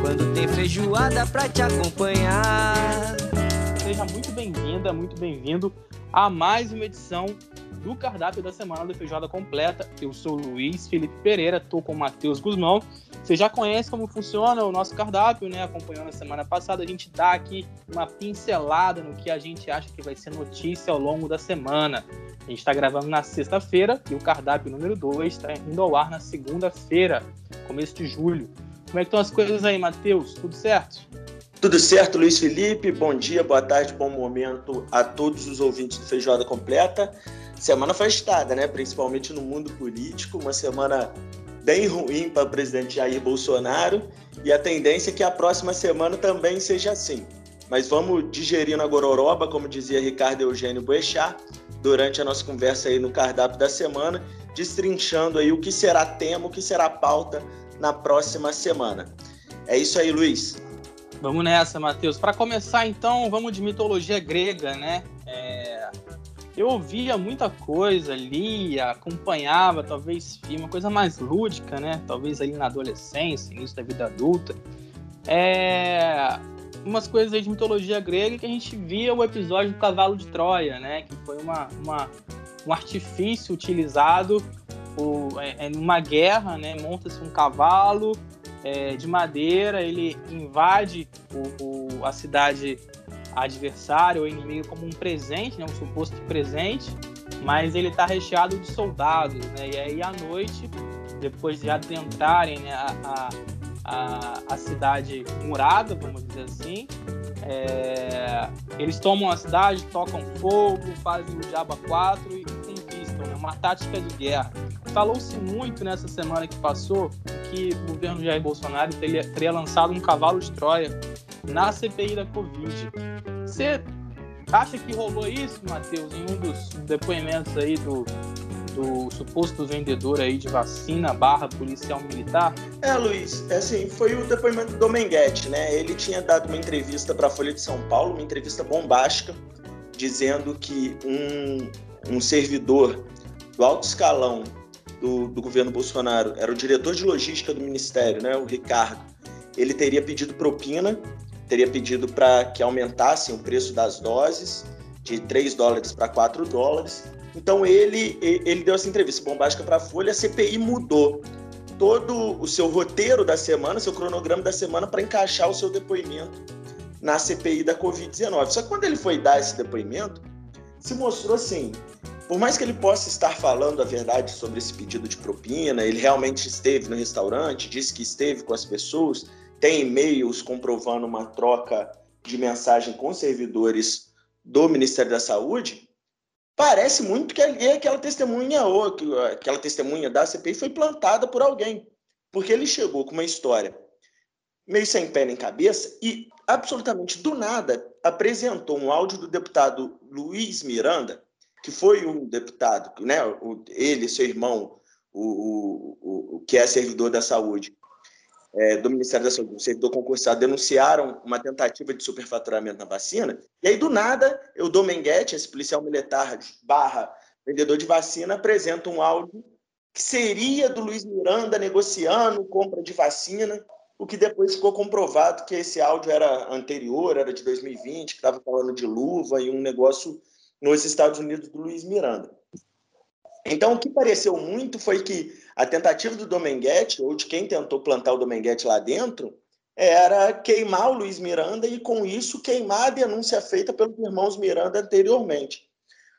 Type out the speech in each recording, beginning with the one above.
quando tem feijoada pra te acompanhar. Seja muito bem-vinda, muito bem-vindo a mais uma edição do cardápio da semana do Feijoada Completa. Eu sou Luiz Felipe Pereira, estou com o Matheus Guzmão. Você já conhece como funciona o nosso cardápio, né? Acompanhou na semana passada, a gente dá aqui uma pincelada no que a gente acha que vai ser notícia ao longo da semana. A gente está gravando na sexta-feira e o cardápio número 2 está indo ao ar na segunda-feira, começo de julho. Como é que estão as coisas aí, Matheus? Tudo certo? Tudo certo, Luiz Felipe? Bom dia, boa tarde, bom momento a todos os ouvintes do Feijoada Completa. Semana afastada, né? Principalmente no mundo político, uma semana bem ruim para o presidente Jair Bolsonaro e a tendência é que a próxima semana também seja assim. Mas vamos digerindo a gororoba, como dizia Ricardo Eugênio Boechat, durante a nossa conversa aí no cardápio da semana, destrinchando aí o que será tema, o que será pauta na próxima semana. É isso aí, Luiz. Vamos nessa, Matheus. Para começar, então, vamos de mitologia grega, né? É... Eu ouvia muita coisa, lia, acompanhava, talvez uma coisa mais lúdica, né? Talvez ali na adolescência, início da vida adulta. É... Umas coisas de mitologia grega que a gente via o episódio do cavalo de Troia, né? Que foi uma, uma um artifício utilizado por, é, é, numa guerra, né? Monta-se um cavalo é, de madeira, ele invade o, o, a cidade adversária ou inimigo como um presente, né, um suposto presente, mas ele está recheado de soldados, né, e aí à noite, depois de adentrarem né, a, a, a, cidade murada, vamos dizer assim, é, eles tomam a cidade, tocam fogo, fazem o Diaba 4 e conquistam, né, uma tática de guerra. Falou-se muito nessa semana que passou que o governo Jair Bolsonaro teria, teria lançado um cavalo de Troia na CPI da Covid. Você acha que rolou isso, Matheus, em um dos depoimentos aí do, do suposto vendedor aí de vacina barra policial militar? É, Luiz, é assim, foi o depoimento do Menguete, né? Ele tinha dado uma entrevista para a Folha de São Paulo, uma entrevista bombástica, dizendo que um, um servidor do alto escalão do, do governo Bolsonaro era o diretor de logística do ministério, né, o Ricardo. Ele teria pedido propina, teria pedido para que aumentassem o preço das doses de 3 dólares para 4 dólares. Então ele, ele deu essa entrevista bombástica para a Folha, a CPI mudou todo o seu roteiro da semana, seu cronograma da semana para encaixar o seu depoimento na CPI da Covid-19. Só que quando ele foi dar esse depoimento, se mostrou assim, por mais que ele possa estar falando a verdade sobre esse pedido de propina, ele realmente esteve no restaurante, disse que esteve com as pessoas, tem e-mails comprovando uma troca de mensagem com servidores do Ministério da Saúde, parece muito que aquela testemunha ou aquela testemunha da CPI foi plantada por alguém, porque ele chegou com uma história meio sem pé nem cabeça e absolutamente do nada apresentou um áudio do deputado Luiz Miranda que foi um deputado, né, ele, seu irmão, o, o, o que é servidor da saúde, é, do Ministério da Saúde, o servidor concursado, denunciaram uma tentativa de superfaturamento na vacina, e aí, do nada, o Domenguete, esse policial militar barra vendedor de vacina, apresenta um áudio que seria do Luiz Miranda negociando compra de vacina, o que depois ficou comprovado que esse áudio era anterior, era de 2020, que estava falando de luva e um negócio nos Estados Unidos do Luiz Miranda. Então, o que pareceu muito foi que a tentativa do Domenguete, ou de quem tentou plantar o Domenguete lá dentro, era queimar o Luiz Miranda e, com isso, queimar a denúncia feita pelos irmãos Miranda anteriormente.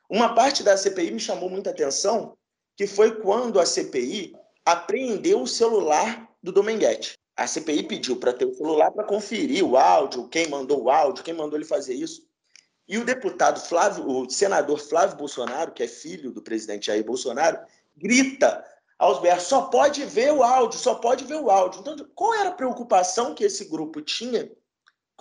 Uma parte da CPI me chamou muita atenção, que foi quando a CPI apreendeu o celular do Domenguete. A CPI pediu para ter o celular para conferir o áudio, quem mandou o áudio, quem mandou ele fazer isso. E o deputado Flávio, o senador Flávio Bolsonaro, que é filho do presidente Jair Bolsonaro, grita aos berros: só pode ver o áudio, só pode ver o áudio. Então, qual era a preocupação que esse grupo tinha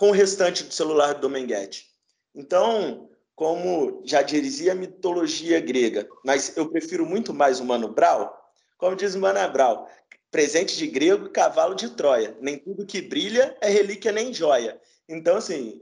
com o restante do celular do Domenguete. Então, como já dizia a mitologia grega, mas eu prefiro muito mais o Mano Brau, como diz o Mano Brau, presente de grego, cavalo de Troia. Nem tudo que brilha é relíquia nem joia. Então, assim,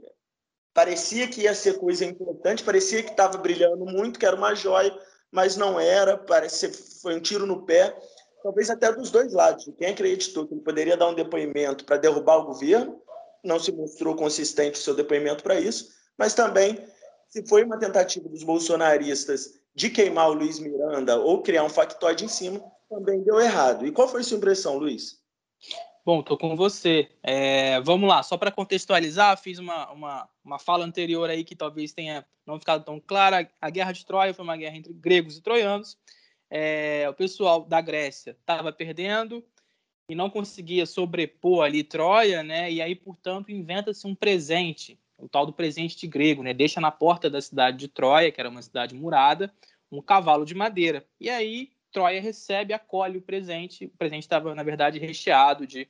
parecia que ia ser coisa importante, parecia que estava brilhando muito, que era uma joia, mas não era, parece foi um tiro no pé, talvez até dos dois lados. Quem acreditou que ele poderia dar um depoimento para derrubar o governo, não se mostrou consistente o seu depoimento para isso, mas também se foi uma tentativa dos bolsonaristas de queimar o Luiz Miranda ou criar um factoide em cima, também deu errado. E qual foi a sua impressão, Luiz? Bom, estou com você. É, vamos lá, só para contextualizar, fiz uma, uma, uma fala anterior aí que talvez tenha não ficado tão clara. A Guerra de Troia foi uma guerra entre gregos e troianos. É, o pessoal da Grécia estava perdendo e não conseguia sobrepor ali Troia, né? E aí, portanto, inventa-se um presente o tal do presente de grego, né? Deixa na porta da cidade de Troia, que era uma cidade murada, um cavalo de madeira. E aí Troia recebe, acolhe o presente. O presente estava, na verdade, recheado de,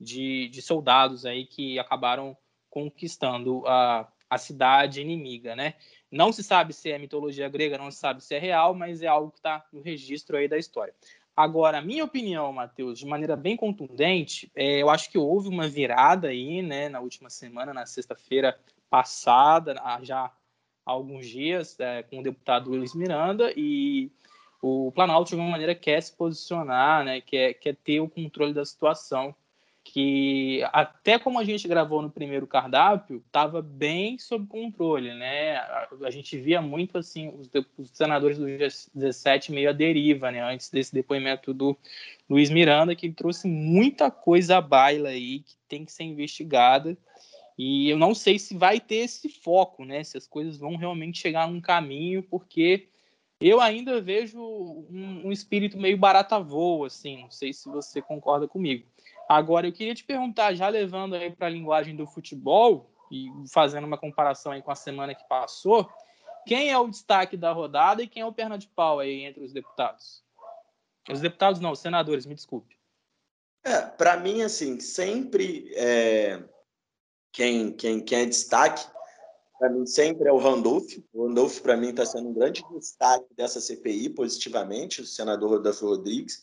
de, de, soldados aí que acabaram conquistando a, a cidade inimiga, né? Não se sabe se é mitologia grega, não se sabe se é real, mas é algo que está no registro aí da história. Agora, minha opinião, Matheus, de maneira bem contundente, é, eu acho que houve uma virada aí, né, na última semana, na sexta-feira passada, já há alguns dias, é, com o deputado Luiz Miranda, e o Planalto, de alguma maneira, quer se posicionar, né, quer, quer ter o controle da situação que até como a gente gravou no primeiro cardápio, estava bem sob controle, né? A, a gente via muito assim os, os, senadores do 17 meio à deriva, né? Antes desse depoimento do Luiz Miranda, que trouxe muita coisa à baila aí que tem que ser investigada. E eu não sei se vai ter esse foco, né? Se as coisas vão realmente chegar num caminho, porque eu ainda vejo um, um espírito meio barata voa, assim. Não sei se você concorda comigo. Agora, eu queria te perguntar, já levando aí para a linguagem do futebol e fazendo uma comparação aí com a semana que passou, quem é o destaque da rodada e quem é o perna de pau aí entre os deputados? Os deputados não, os senadores, me desculpe. É, para mim, assim, sempre é, quem, quem, quem é destaque, para mim sempre é o Randolph. O Randolph, para mim, está sendo um grande destaque dessa CPI, positivamente, o senador Rodolfo Rodrigues.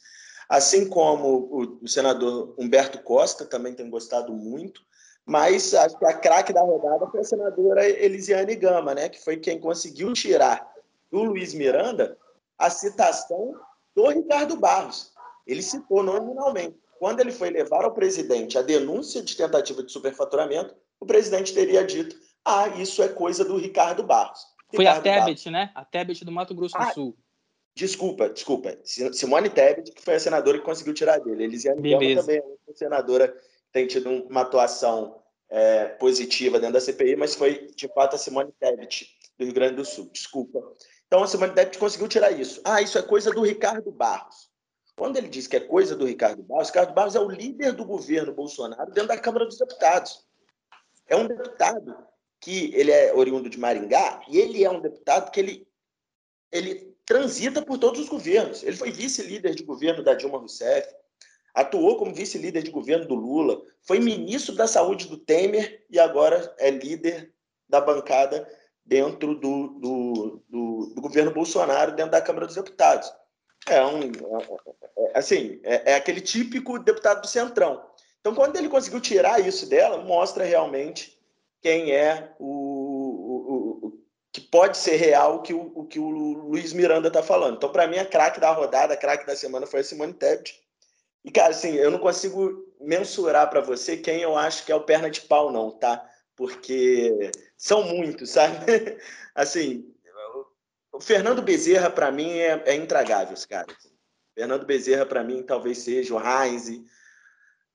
Assim como o, senador Humberto Costa também tem gostado muito, mas acho que a craque da rodada foi a senadora Elisiane Gama, né, que foi quem conseguiu tirar do Luiz Miranda a citação do Ricardo Barros. Ele citou nominalmente. Quando ele foi levar ao presidente a denúncia de tentativa de superfaturamento, o presidente teria dito: ah, isso é coisa do Ricardo Barros. Foi Ricardo a Tebet, Barros. né? A Tebet do Mato Grosso do ah, Sul. Desculpa, desculpa. Simone Tebet, que foi a senadora que conseguiu tirar dele. Elisiane Gama também é uma senadora que tem tido uma atuação é, positiva dentro da CPI, mas foi, de fato, a Simone Tebet, do Rio Grande do Sul. Desculpa. Então, a Simone Tebet conseguiu tirar isso. Ah, isso é coisa do Ricardo Barros. Quando ele diz que é coisa do Ricardo Barros, Ricardo Barros é o líder do governo Bolsonaro dentro da Câmara dos Deputados. É um deputado que ele é oriundo de Maringá e ele é um deputado que ele, ele transita por todos os governos. Ele foi vice-líder de governo da Dilma Rousseff, atuou como vice-líder de governo do Lula, foi ministro da Saúde do Temer e agora é líder da bancada dentro do, do, do, do governo Bolsonaro, dentro da Câmara dos Deputados. É um, é, é, assim, é, é aquele típico deputado do Centrão. Então, quando ele conseguiu tirar isso dela, mostra realmente quem é o, o, que pode ser real o que o, o que o Luiz Miranda está falando. Então, para mim, a craque da rodada, a craque da semana foi a Simone Tebet. E, cara, assim, eu não consigo mensurar para você quem eu acho que é o perna de pau, não, tá? Porque são muitos, sabe? assim, o Fernando Bezerra, para mim, é, é intragável, cara. Fernando Bezerra, para mim, talvez seja o Heinz,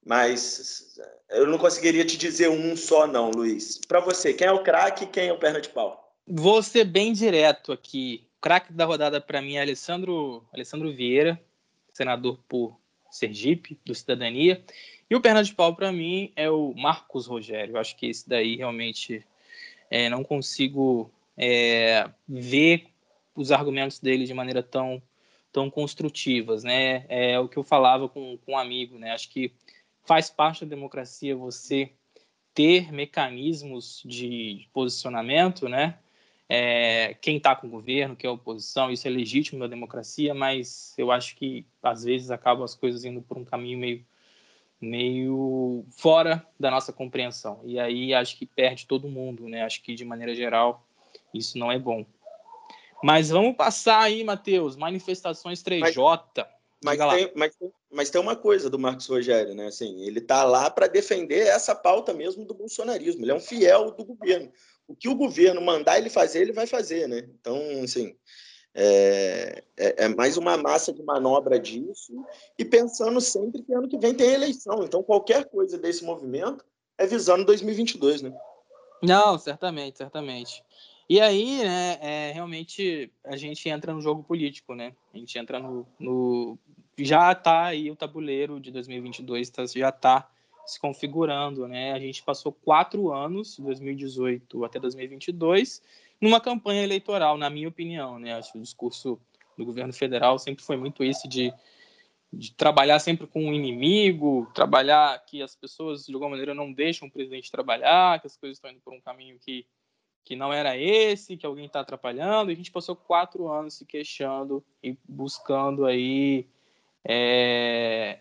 mas eu não conseguiria te dizer um só, não, Luiz. Para você, quem é o craque e quem é o perna de pau? Vou ser bem direto aqui. O craque da rodada para mim é Alessandro, Alessandro Vieira, senador por Sergipe, do Cidadania. E o perna de pau para mim é o Marcos Rogério. Eu acho que esse daí realmente é, não consigo é, ver os argumentos dele de maneira tão, tão construtivas, né? É o que eu falava com, com um amigo, né? Acho que faz parte da democracia você ter mecanismos de posicionamento, né? É, quem está com o governo, que é a oposição, isso é legítimo na democracia, mas eu acho que às vezes acabam as coisas indo por um caminho meio, meio fora da nossa compreensão. E aí acho que perde todo mundo, né? Acho que de maneira geral isso não é bom. Mas vamos passar aí, Matheus, manifestações 3J. Mas, mas, tem, mas, mas, tem, uma coisa do Marcos Rogério, né? Assim, ele está lá para defender essa pauta mesmo do bolsonarismo. Ele é um fiel do governo. O que o governo mandar ele fazer, ele vai fazer, né? Então, assim, é, é, é, mais uma massa de manobra disso e pensando sempre que ano que vem tem eleição. Então, qualquer coisa desse movimento é visando 2022, né? Não, certamente, certamente. E aí, né, é, realmente a gente entra no jogo político, né? A gente entra no, no já está aí o tabuleiro de 2022 tá, já está se configurando, né? A gente passou quatro anos, 2018 até 2022, numa campanha eleitoral, na minha opinião, né? Acho que o discurso do governo federal sempre foi muito esse de, de trabalhar sempre com o inimigo, trabalhar que as pessoas de alguma maneira não deixam o presidente trabalhar, que as coisas estão indo por um caminho que que não era esse, que alguém está atrapalhando. E a gente passou quatro anos se queixando e buscando aí, é,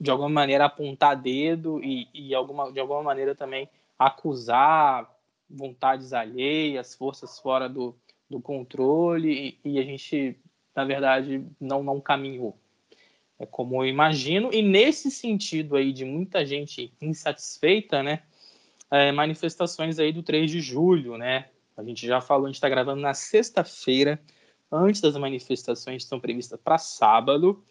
de alguma maneira, apontar dedo e, e alguma, de alguma maneira também acusar vontades alheias, forças fora do, do controle. E, e a gente, na verdade, não, não caminhou. É como eu imagino. E nesse sentido aí de muita gente insatisfeita, né? É, manifestações aí do 3 de julho, né? A gente já falou, a gente está gravando na sexta-feira, antes das manifestações estão previstas para sábado.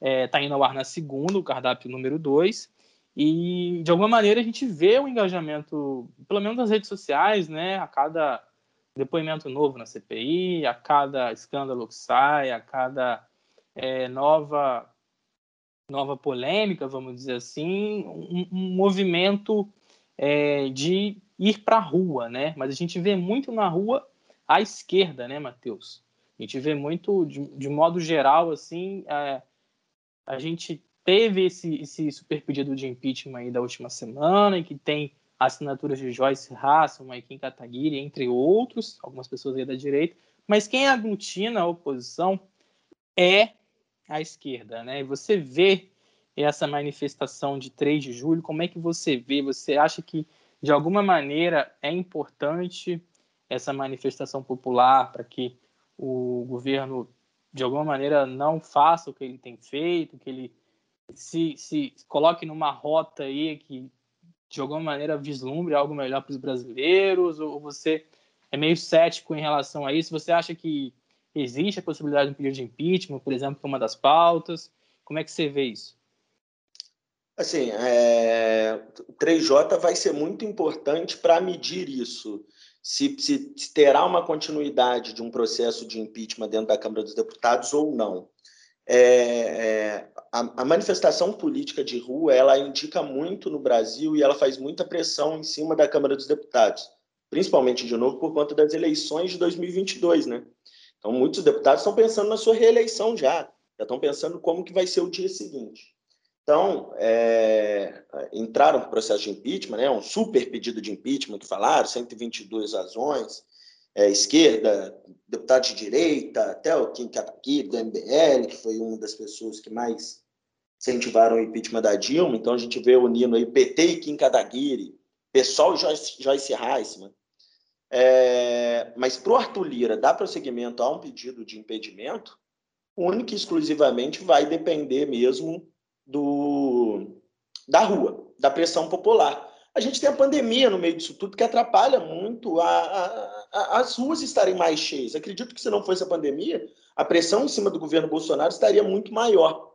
Está é, tá indo ao ar na segunda, o cardápio número 2. E, de alguma maneira, a gente vê o engajamento, pelo menos nas redes sociais, né? A cada depoimento novo na CPI, a cada escândalo que sai, a cada é, nova nova polêmica, vamos dizer assim, um, um movimento é, de ir para a rua, né? Mas a gente vê muito na rua à esquerda, né, Matheus? A gente vê muito, de, de modo geral, assim, é, a gente teve esse, esse super pedido de impeachment aí da última semana, e que tem assinaturas de Joyce Hasselman Kim Kataguiri, entre outros, algumas pessoas aí da direita, mas quem aglutina a oposição é a esquerda, né? E você vê essa manifestação de 3 de julho? Como é que você vê? Você acha que, de alguma maneira, é importante essa manifestação popular para que o governo, de alguma maneira, não faça o que ele tem feito, que ele se, se coloque numa rota aí que, de alguma maneira, vislumbre algo melhor para os brasileiros? Ou você é meio cético em relação a isso? Você acha que existe a possibilidade de um pedido de impeachment, por exemplo, que é uma das pautas? Como é que você vê isso? Assim, é, o 3J vai ser muito importante para medir isso. Se, se, se, terá uma continuidade de um processo de impeachment dentro da Câmara dos Deputados ou não. É, é, a, a, manifestação política de rua ela indica muito no Brasil e ela faz muita pressão em cima da Câmara dos Deputados, principalmente, de novo, por conta das eleições de 2022. Né? Então, muitos deputados estão pensando na sua reeleição já, já estão pensando como que vai ser o dia seguinte. Então, é, entraram para o processo de impeachment, né, um super pedido de impeachment que falaram, 122 razões, é, esquerda, deputado de direita, até o Kim Kataguiri, do MBL, que foi uma das pessoas que mais incentivaram o impeachment da Dilma. Então, a gente vê unindo aí PT e Kim Kataguiri, pessoal e Joyce, Joyce Heisman. É, mas para o Arthur Lira dar prosseguimento a um pedido de impedimento, único e exclusivamente vai depender mesmo do, da rua, da pressão popular. A gente tem a pandemia no meio disso tudo que atrapalha muito a, a, a, as ruas estarem mais cheias. Acredito que se não fosse a pandemia, a pressão em cima do governo Bolsonaro estaria muito maior.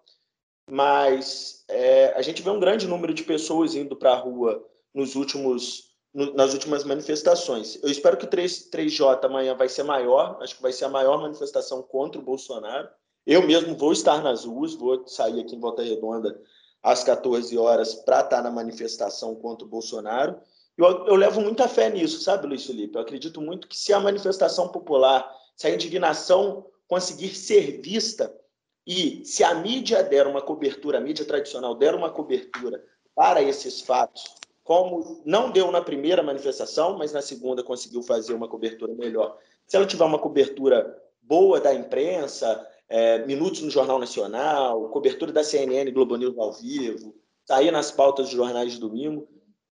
Mas é, a gente vê um grande número de pessoas indo para a rua nos últimos, no, nas últimas manifestações. Eu espero que o 3, 3J amanhã vai ser maior, acho que vai ser a maior manifestação contra o Bolsonaro. Eu mesmo vou estar nas ruas, vou sair aqui em Volta Redonda às 14 horas para estar na manifestação contra o Bolsonaro. Eu, eu levo muita fé nisso, sabe, Luiz Felipe? Eu acredito muito que se a manifestação popular, se a indignação conseguir ser vista e se a mídia der uma cobertura, a mídia tradicional der uma cobertura para esses fatos como não deu na primeira manifestação, mas na segunda conseguiu fazer uma cobertura melhor. Se ela tiver uma cobertura boa da imprensa, é, minutos no Jornal Nacional, cobertura da CNN Globo News ao vivo, sair nas pautas dos jornais de domingo,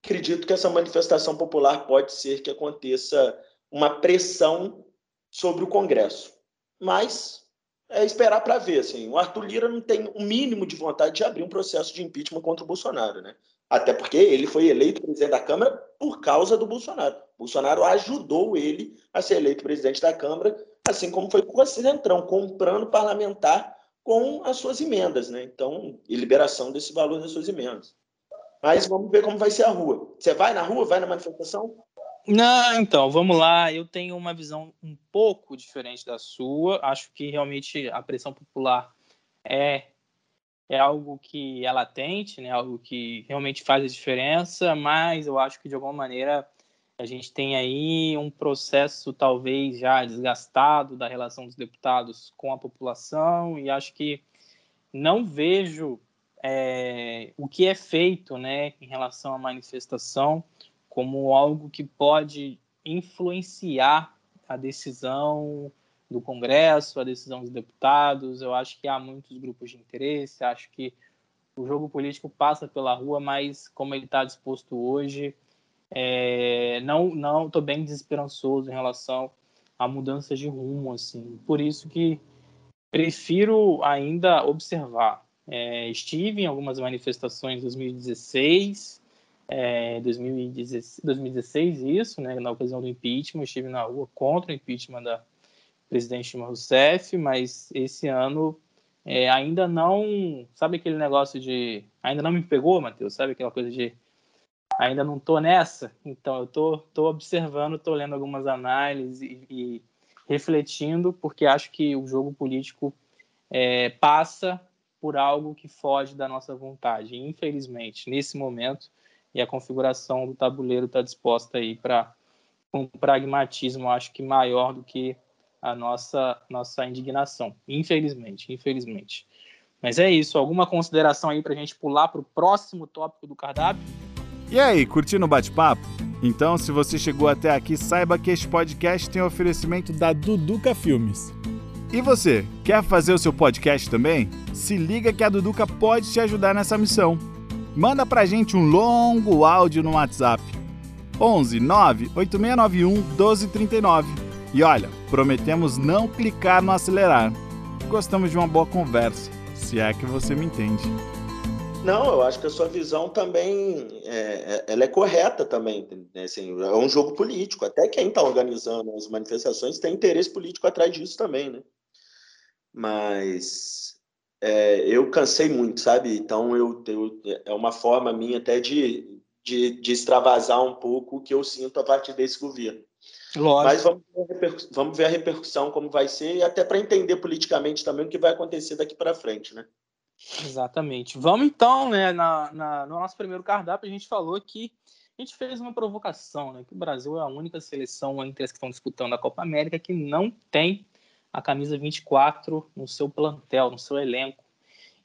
acredito que essa manifestação popular pode ser que aconteça uma pressão sobre o Congresso. Mas é esperar para ver. Assim. O Arthur Lira não tem o mínimo de vontade de abrir um processo de impeachment contra o Bolsonaro. Né? Até porque ele foi eleito presidente da Câmara por causa do Bolsonaro. Bolsonaro ajudou ele a ser eleito presidente da Câmara, assim como foi com o Centrão, comprando parlamentar com as suas emendas, né? Então, e liberação desse valor das suas emendas. Mas vamos ver como vai ser a rua. Você vai na rua, vai na manifestação? Não, então, vamos lá. Eu tenho uma visão um pouco diferente da sua. Acho que realmente a pressão popular é, é algo que é latente, né? algo que realmente faz a diferença, mas eu acho que de alguma maneira a gente tem aí um processo talvez já desgastado da relação dos deputados com a população e acho que não vejo é, o que é feito né, em relação à manifestação como algo que pode influenciar a decisão do Congresso, a decisão dos deputados. Eu acho que há muitos grupos de interesse, acho que o jogo político passa pela rua, mas como ele está disposto hoje, é, não não estou bem desesperançoso em relação a mudanças de rumo, assim. Por isso que prefiro ainda observar. É, estive em algumas manifestações em 2016, é, 2016, 2016, isso, né, na ocasião do impeachment, estive na rua contra o impeachment da presidente Dilma Rousseff, mas esse ano é, ainda não, sabe aquele negócio de, ainda não me pegou, Matheus, sabe aquela coisa de, ainda não tô nessa, então eu tô, tô observando, tô lendo algumas análises e, e refletindo, porque acho que o jogo político é, passa por algo que foge da nossa vontade, infelizmente, nesse momento, e a configuração do tabuleiro está disposta aí para um pragmatismo, acho que maior do que a nossa nossa indignação, infelizmente, infelizmente. Mas é isso, alguma consideração aí para a gente pular para o próximo tópico do cardápio? E aí, curtindo o bate-papo? Então, se você chegou até aqui, saiba que este podcast tem oferecimento da Duduca Filmes. E você, quer fazer o seu podcast também? Se liga que a Duduca pode te ajudar nessa missão. Manda pra gente um longo áudio no WhatsApp. 11 9 8691 1239. E olha, prometemos não clicar no acelerar. Gostamos de uma boa conversa, se é que você me entende. Não, eu acho que a sua visão também é, é ela é correta também. Né? Assim, é um jogo político. Até quem está organizando as manifestações tem interesse político atrás disso também, né? Mas é, eu cansei muito, sabe? Então eu, eu, é uma forma minha até de, de, de extravasar um pouco o que eu sinto a partir desse governo. Lógico. Mas vamos ver, vamos ver a repercussão como vai ser e até para entender politicamente também o que vai acontecer daqui para frente, né? Exatamente. Vamos então, né? Na, na, no nosso primeiro cardápio a gente falou que a gente fez uma provocação, né? Que o Brasil é a única seleção entre as que estão disputando a Copa América que não tem a camisa 24 no seu plantel, no seu elenco.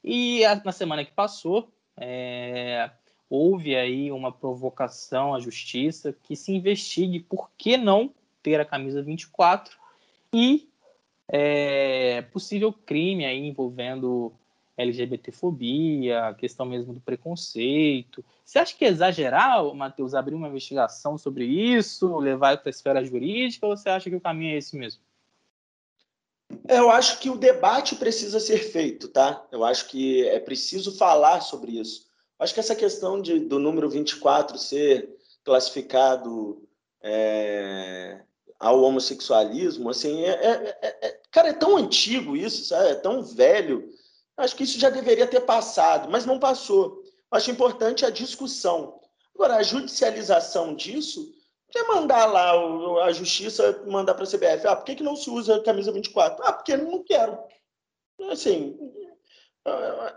E a, na semana que passou, é, houve aí uma provocação à justiça que se investigue por que não ter a camisa 24 e é, possível crime aí envolvendo LGBTfobia, questão mesmo do preconceito. Você acha que é exagerar, Matheus, abrir uma investigação sobre isso, levar para a esfera jurídica, ou você acha que o caminho é esse mesmo? Eu acho que o debate precisa ser feito, tá? Eu acho que é preciso falar sobre isso. Eu acho que essa questão de, do número 24 ser classificado é, ao homossexualismo, assim, é, é, é, é, cara, é tão antigo isso, sabe? É tão velho. Acho que isso já deveria ter passado, mas não passou. Eu acho importante a discussão. Agora, a judicialização disso Quer mandar lá a justiça mandar para a CBF? Ah, por que, que não se usa a camisa 24? Ah, porque não quero. Assim,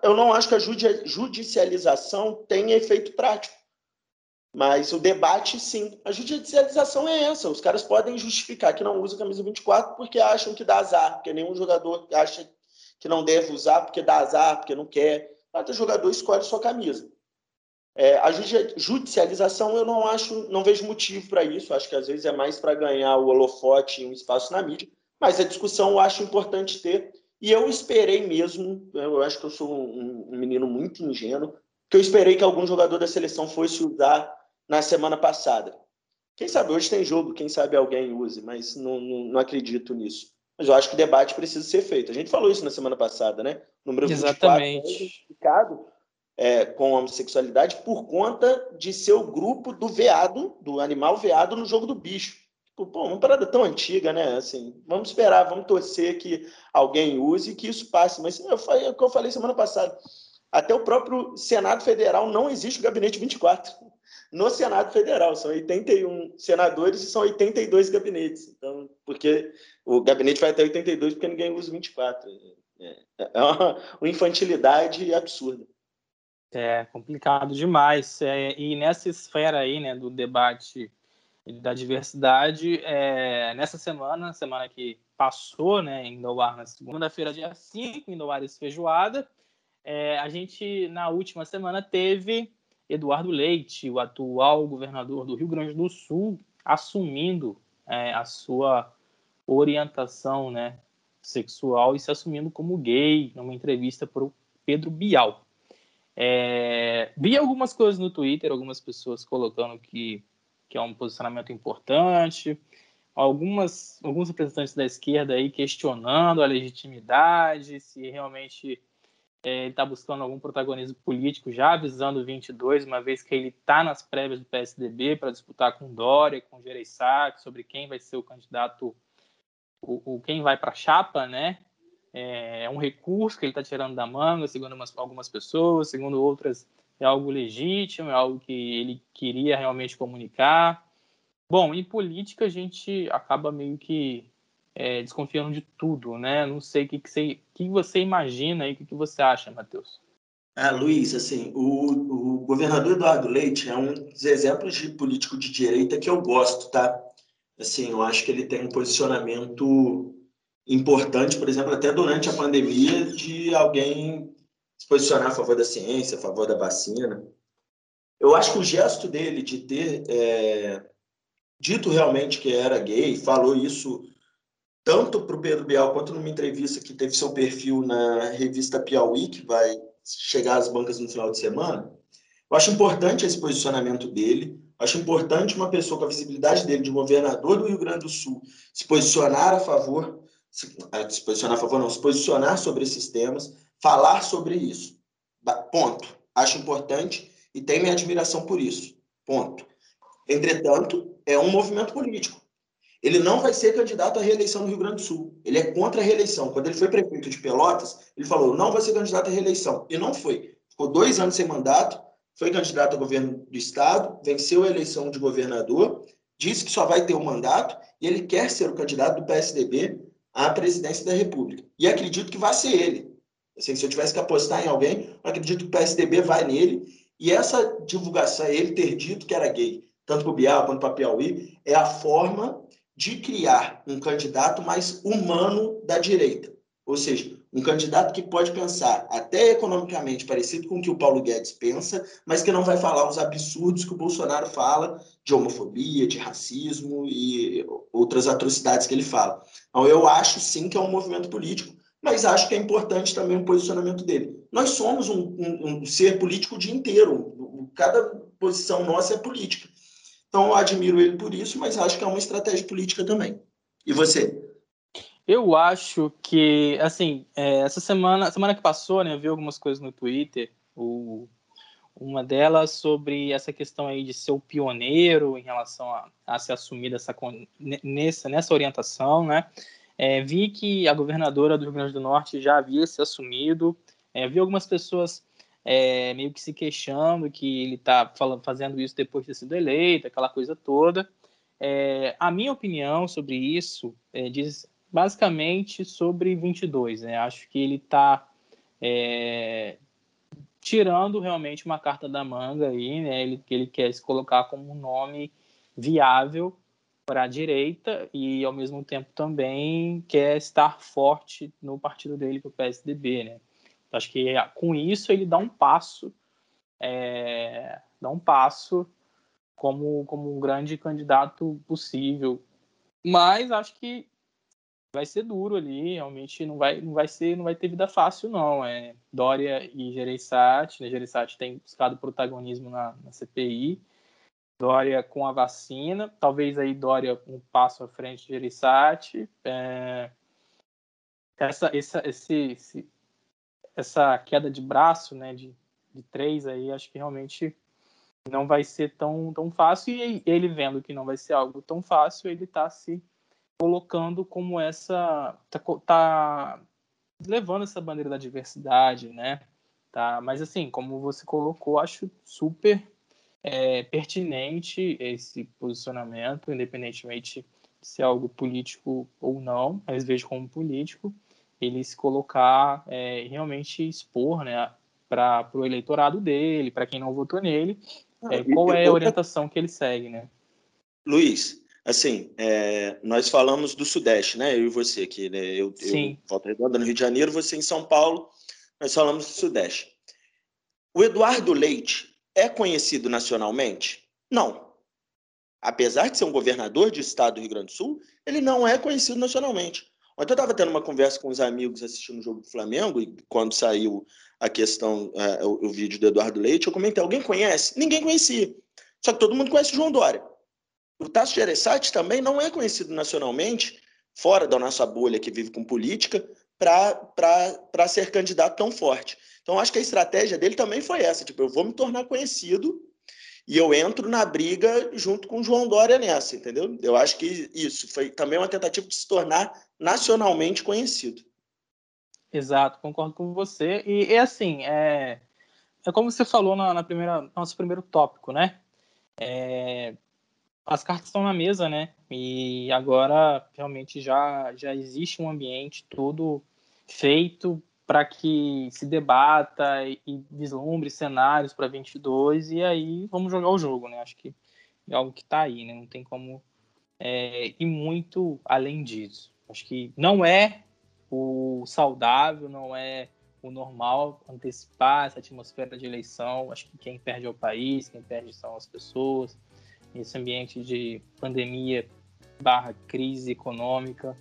eu não acho que a judicialização tenha efeito prático. Mas o debate, sim. A judicialização é essa. Os caras podem justificar que não usa a camisa 24 porque acham que dá azar, porque nenhum jogador acha que não deve usar porque dá azar, porque não quer. Cada jogador escolhe sua camisa. É, a judicialização eu não acho, não vejo motivo para isso. Acho que às vezes é mais para ganhar o holofote e um espaço na mídia. Mas a discussão eu acho importante ter. E eu esperei mesmo, eu acho que eu sou um, um menino muito ingênuo, que eu esperei que algum jogador da seleção fosse usar na semana passada. Quem sabe hoje tem jogo, quem sabe alguém use, mas não, não, não, acredito nisso. Mas eu acho que o debate precisa ser feito. A gente falou isso na semana passada, né? O número Exatamente. 24 é, é, com homossexualidade por conta de ser o grupo do veado, do animal veado no jogo do bicho. Tipo, pô, uma parada tão antiga, né? Assim, vamos esperar, vamos torcer que alguém use e que isso passe. Mas eu falei, é o que eu falei semana passada. Até o próprio Senado Federal não existe o gabinete 24 no Senado Federal. São 81 senadores e são 82 gabinetes. Então, porque o gabinete vai até 82 porque ninguém usa 24. É, é uma, uma infantilidade absurda. É complicado demais. É, e nessa esfera aí, né, do debate da diversidade, é, nessa semana, semana que passou, né, em Doar, na segunda-feira, dia 5, em Doar Feijoada, é, a gente, na última semana, teve Eduardo Leite, o atual governador do Rio Grande do Sul, assumindo é, a sua orientação né, sexual e se assumindo como gay numa entrevista para o Pedro Bial. É, vi algumas coisas no Twitter, algumas pessoas colocando que, que é um posicionamento importante, algumas, alguns representantes da esquerda aí questionando a legitimidade, se realmente ele está buscando algum protagonismo político, já avisando o 22, uma vez que ele está nas prévias do PSDB para disputar com Dória, com Gereissati, sobre quem vai ser o candidato, o, o quem vai para a chapa, né? É, é um recurso que ele está tirando da manga, segundo umas, algumas pessoas, segundo outras, é algo legítimo, é algo que ele queria realmente comunicar. Bom, em política a gente acaba meio que é, desconfiando de tudo, né? Não sei o que, que, você, que você imagina e o que, que você acha, Matheus. Ah, Luiz, assim, o, o governador Eduardo Leite é um dos exemplos de político de direita que eu gosto, tá? Assim, eu acho que ele tem um posicionamento importante, por exemplo, até durante a pandemia, de alguém se posicionar a favor da ciência, a favor da vacina. Eu acho que o gesto dele de ter é, dito realmente que era gay, falou isso tanto para o Pedro Bial quanto numa entrevista que teve seu perfil na revista Piauí, que vai chegar às bancas no final de semana. Eu acho importante esse posicionamento dele. Acho importante uma pessoa com a visibilidade dele de governador do Rio Grande do Sul se posicionar a favor, se, ah, se posicionar a favor não, se posicionar sobre esses temas, falar sobre isso. Ponto. Acho importante e tenho minha admiração por isso. Ponto. Entretanto, é um movimento político. Ele não vai ser candidato à reeleição no Rio Grande do Sul. Ele é contra a reeleição. Quando ele foi prefeito de Pelotas, ele falou: não vai ser candidato à reeleição. E não foi. Ficou dois anos sem mandato, foi candidato ao governo do Estado, venceu a eleição de governador, disse que só vai ter um mandato e ele quer ser o candidato do PSDB à presidência da República. E acredito que vai ser ele. Assim, se eu tivesse que apostar em alguém, acredito que o PSDB vai nele. E essa divulgação, ele ter dito que era gay, tanto para o Bial quanto para Piauí, é a forma de criar um candidato mais humano da direita. Ou seja, um candidato que pode pensar até economicamente parecido com o que o Paulo Guedes pensa, mas que não vai falar os absurdos que o Bolsonaro fala de homofobia, de racismo e outras atrocidades que ele fala. Então, eu acho sim que é um movimento político, mas acho que é importante também o posicionamento dele. Nós somos um, um, um ser político o dia inteiro, cada posição nossa é política. Então, admiro ele por isso, mas acho que é uma estratégia política também. E você? Eu acho que, assim, é, essa semana, semana que passou, né, eu vi algumas coisas no Twitter, o, uma delas sobre essa questão aí de ser o pioneiro em relação a, a se assumir dessa, nessa, nessa orientação, né? É, vi que a governadora do Rio Grande do Norte já havia se assumido, é, vi algumas pessoas é, meio que se queixando que ele está fazendo isso depois de ter sido eleito, aquela coisa toda. É, a minha opinião sobre isso é, diz basicamente sobre 22. Né? Acho que ele está é, tirando realmente uma carta da manga aí, né? ele, ele quer se colocar como um nome viável para a direita e ao mesmo tempo também quer estar forte no partido dele, que é o PSDB, né? Acho que com isso ele dá um passo é, dar um passo como, como um grande candidato possível. Mas acho que vai ser duro ali, realmente não vai, não vai ser, não vai ter vida fácil não. É Dória e Gereissati, né? Gereissati tem buscado protagonismo na, na CPI. Dória com a vacina, talvez aí Dória um passo à frente de Gereissati. É, essa, essa, esse, esse, essa queda de braço, né, de, de três aí, acho que realmente não vai ser tão, tão fácil. E ele vendo que não vai ser algo tão fácil, ele está se colocando como essa tá, tá, levando essa bandeira da diversidade, né? Tá, mas assim, como você colocou, acho super é, pertinente esse posicionamento, independentemente de ser algo político ou não, mas vejo como político, ele se colocar é, realmente expor, né, para o eleitorado dele, para quem não votou nele, é, qual é a orientação que ele segue, né? Luiz, Assim, é, nós falamos do Sudeste, né? Eu e você aqui, né? Eu, Sim. eu Volta Redonda, no Rio de Janeiro, você em São Paulo. Nós falamos do Sudeste. O Eduardo Leite é conhecido nacionalmente? Não. Apesar de ser um governador de estado do Rio Grande do Sul, ele não é conhecido nacionalmente. Ontem eu estava tendo uma conversa com os amigos assistindo o jogo do Flamengo, e quando saiu a questão, uh, o, o, vídeo do Eduardo Leite, eu comentei: alguém conhece? Ninguém conhecia. Só que todo mundo conhece João Dória. O Tasso Gereissati também não é conhecido nacionalmente, fora da nossa bolha que vive com política, para ser candidato tão forte. Então, acho que a estratégia dele também foi essa: tipo, eu vou me tornar conhecido e eu entro na briga junto com o João Dória nessa, entendeu? Eu acho que isso foi também uma tentativa de se tornar nacionalmente conhecido. Exato, concordo com você. E é assim, é, é como você falou na, na primeira, nosso primeiro tópico, né? É, as cartas estão na mesa, né? E agora realmente já, já existe um ambiente todo feito para que se debata e, e vislumbre cenários para 22 e aí vamos jogar o jogo, né? Acho que é algo que está aí, né? Não tem como é, ir muito além disso. Acho que não é o saudável, não é o normal antecipar essa atmosfera de eleição. Acho que quem perde é o país, quem perde são as pessoas esse ambiente de pandemia barra crise econômica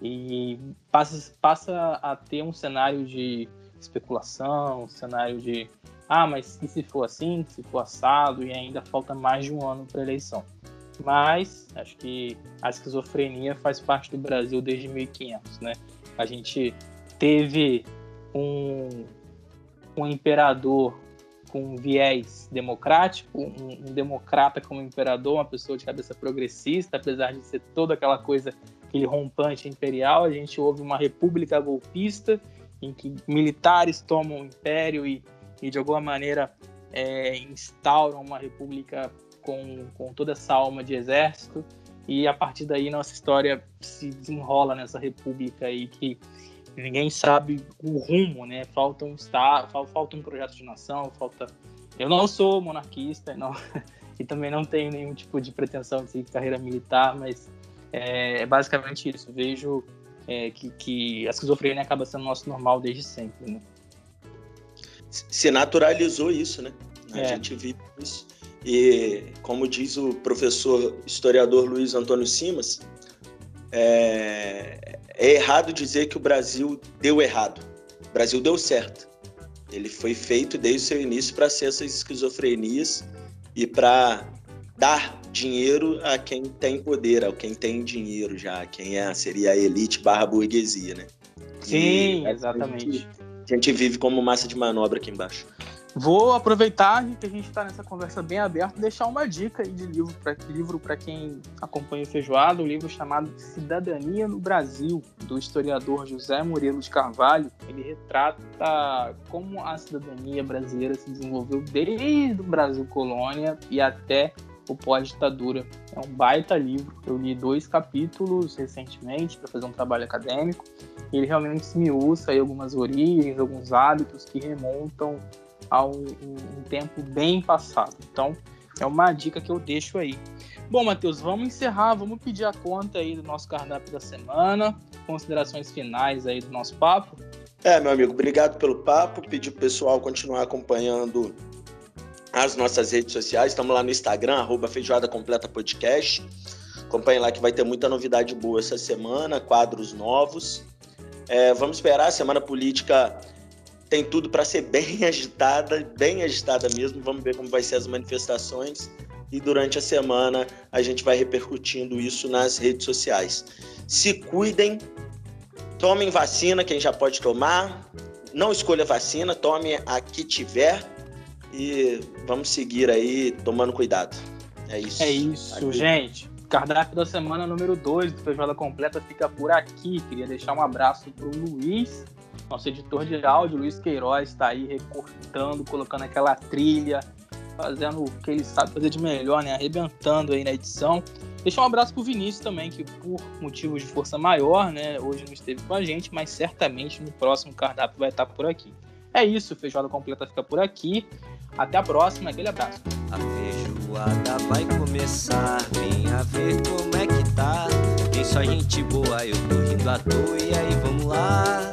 e passa, passa a ter um cenário de especulação, um cenário de ah, mas e se for assim, se for assado, e ainda falta mais de um ano para a eleição. Mas acho que a esquizofrenia faz parte do Brasil desde 1500, né? A gente teve um, um imperador com um viés democrático, um, um, democrata como imperador, uma pessoa de cabeça progressista, apesar de ser toda aquela coisa, aquele rompante imperial, a gente houve uma república golpista, em que militares tomam o império e, e de alguma maneira é, instauram uma república com, com toda essa alma de exército, e a partir daí nossa história se desenrola nessa república aí que ninguém sabe o rumo, né? Falta um estado, falta um projeto de nação, falta. Eu não sou monarquista, não, e também não tenho nenhum tipo de pretensão de carreira militar, mas é, é basicamente isso. Vejo é, que, que a esquizofrenia acaba sendo nosso normal desde sempre, né? Se naturalizou isso, né? A é. gente vive isso. E como diz o professor historiador Luiz Antônio Simas, é, é errado dizer que o Brasil deu errado. O Brasil deu certo. Ele foi feito desde o seu início para ser essas esquizofrenias e para dar dinheiro a quem tem poder, a quem tem dinheiro já, quem é, seria a elite barra burguesia, né? Sim, e exatamente. A gente, a gente vive como massa de manobra aqui embaixo. Vou aproveitar que a gente está nessa conversa bem aberta e deixar uma dica de livro para livro quem acompanha o Feijoada, um livro chamado Cidadania no Brasil, do historiador José Murilo de Carvalho. Ele retrata como a cidadania brasileira se desenvolveu desde o Brasil colônia e até o pós-ditadura. É um baita livro. Eu li dois capítulos recentemente para fazer um trabalho acadêmico. Ele realmente me usa aí algumas origens, alguns hábitos que remontam a um, um, tempo bem passado. Então, é uma dica que eu deixo aí. Bom, Matheus, vamos encerrar, vamos pedir a conta aí do nosso cardápio da semana, considerações finais aí do nosso papo. É, meu amigo, obrigado pelo papo, pedir pro pessoal continuar acompanhando as nossas redes sociais. Estamos lá no Instagram, arroba Feijoada Completa Podcast. Acompanhe lá que vai ter muita novidade boa essa semana, quadros novos. É, vamos esperar, a semana política tem tudo para ser bem agitada, bem agitada mesmo. Vamos ver como vai ser as manifestações e durante a semana a gente vai repercutindo isso nas redes sociais. Se cuidem, tomem vacina, quem já pode tomar. Não escolha vacina, tome a que tiver e vamos seguir aí tomando cuidado. É isso. É isso, gente. Cardápio da semana número 2 do Feijoada Completa fica por aqui. Queria deixar um abraço pro Luiz, nosso editor de áudio, Luiz Queiroz, está aí recortando, colocando aquela trilha, fazendo o que ele sabe fazer de melhor, né? Arrebentando aí na edição. Deixar um abraço pro Vinícius também, que por motivos de força maior, né, hoje não esteve com a gente, mas certamente no próximo cardápio vai estar por aqui. É isso, feijoada completa fica por aqui. Até a próxima, aquele abraço. A feijoada vai começar, venha ver como é que tá. Tem só gente boa, eu tô rindo à toa, e aí vamos lá.